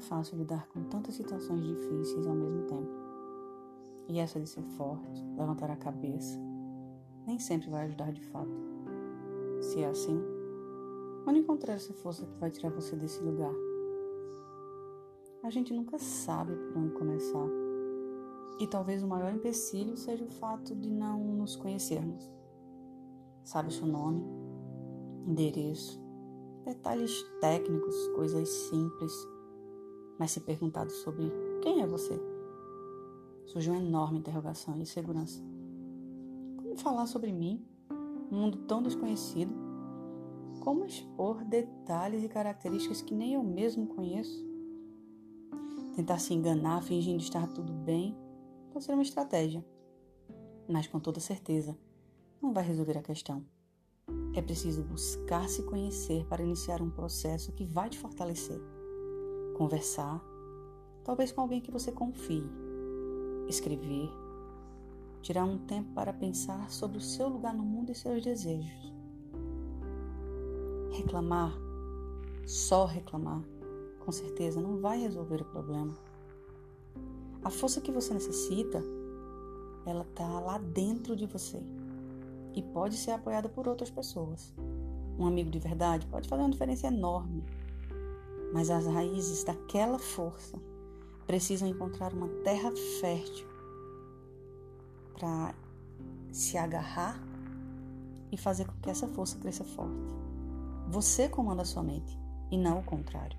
fácil lidar com tantas situações difíceis ao mesmo tempo. E essa de ser forte, levantar a cabeça, nem sempre vai ajudar de fato. Se é assim, onde encontrar essa força que vai tirar você desse lugar? A gente nunca sabe por onde começar. E talvez o maior empecilho seja o fato de não nos conhecermos. Sabe seu nome, endereço, detalhes técnicos, coisas simples, mas se perguntado sobre quem é você, surge uma enorme interrogação e insegurança. Como falar sobre mim, um mundo tão desconhecido? Como expor detalhes e características que nem eu mesmo conheço? Tentar se enganar fingindo estar tudo bem pode ser uma estratégia, mas com toda certeza não vai resolver a questão. É preciso buscar se conhecer para iniciar um processo que vai te fortalecer. Conversar, talvez com alguém que você confie. Escrever. Tirar um tempo para pensar sobre o seu lugar no mundo e seus desejos. Reclamar, só reclamar, com certeza não vai resolver o problema. A força que você necessita, ela está lá dentro de você e pode ser apoiada por outras pessoas. Um amigo de verdade pode fazer uma diferença enorme, mas as raízes daquela força precisam encontrar uma terra fértil para se agarrar e fazer com que essa força cresça forte. Você comanda a sua mente e não o contrário.